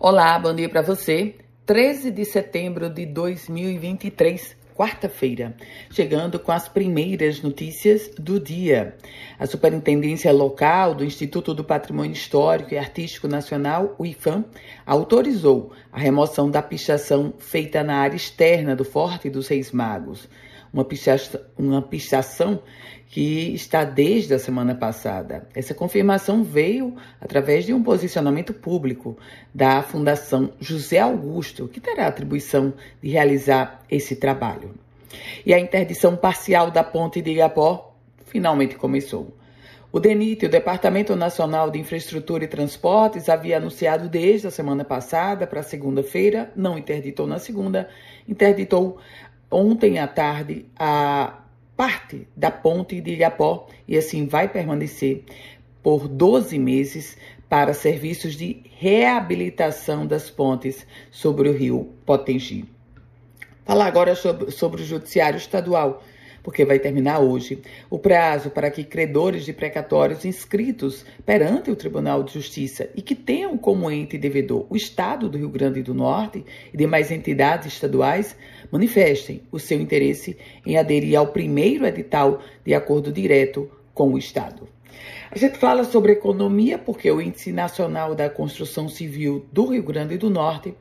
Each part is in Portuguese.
Olá, bom dia para você. 13 de setembro de 2023, quarta-feira, chegando com as primeiras notícias do dia. A Superintendência Local do Instituto do Patrimônio Histórico e Artístico Nacional, o IFAM, autorizou a remoção da pichação feita na área externa do Forte dos Reis Magos uma pichação, uma pichação que está desde a semana passada. Essa confirmação veio através de um posicionamento público da Fundação José Augusto, que terá a atribuição de realizar esse trabalho. E a interdição parcial da ponte de Igapó finalmente começou. O DENIT, o Departamento Nacional de Infraestrutura e Transportes, havia anunciado desde a semana passada para segunda-feira, não interditou na segunda, interditou ontem à tarde a parte da ponte de Ilhapó e assim vai permanecer por 12 meses para serviços de reabilitação das pontes sobre o rio Potengi. Falar agora sobre, sobre o Judiciário Estadual porque vai terminar hoje o prazo para que credores de precatórios inscritos perante o Tribunal de Justiça e que tenham como ente devedor o Estado do Rio Grande do Norte e demais entidades estaduais manifestem o seu interesse em aderir ao primeiro edital de acordo direto com o Estado. A gente fala sobre economia porque o Índice Nacional da Construção Civil do Rio Grande do Norte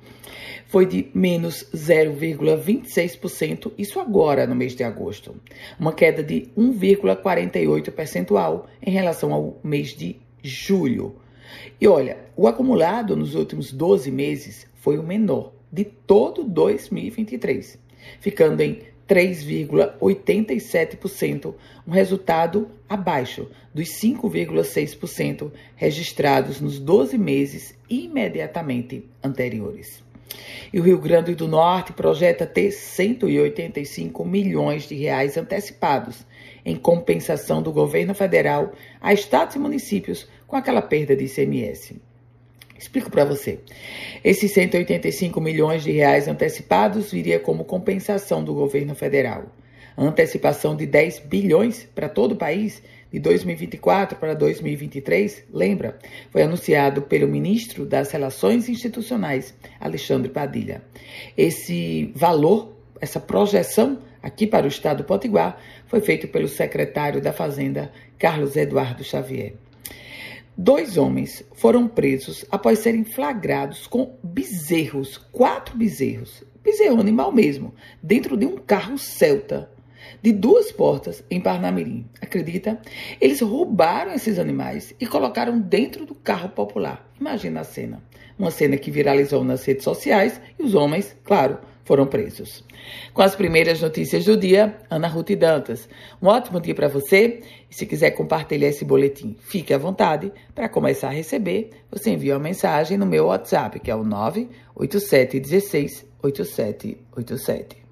foi de menos 0,26%, isso agora no mês de agosto. Uma queda de 1,48 percentual em relação ao mês de julho. E olha, o acumulado nos últimos 12 meses foi o menor de todo 2023, ficando em 3,87%, um resultado abaixo dos 5,6% registrados nos 12 meses imediatamente anteriores. E o Rio Grande do Norte projeta ter 185 milhões de reais antecipados em compensação do governo federal a estados e municípios com aquela perda de ICMS. Explico para você. Esses 185 milhões de reais antecipados viria como compensação do governo federal. A antecipação de 10 bilhões para todo o país de 2024 para 2023, lembra, foi anunciado pelo ministro das Relações Institucionais, Alexandre Padilha. Esse valor, essa projeção aqui para o estado do Potiguar, foi feito pelo secretário da Fazenda, Carlos Eduardo Xavier. Dois homens foram presos após serem flagrados com bezerros, quatro bezerros, bezerro animal mesmo, dentro de um carro Celta de duas portas em Parnamirim. Acredita? Eles roubaram esses animais e colocaram dentro do carro popular. Imagina a cena. Uma cena que viralizou nas redes sociais e os homens, claro, foram presos. Com as primeiras notícias do dia, Ana Ruth Dantas. Um ótimo dia para você. E se quiser compartilhar esse boletim, fique à vontade. Para começar a receber, você envia uma mensagem no meu WhatsApp, que é o 98716 8787.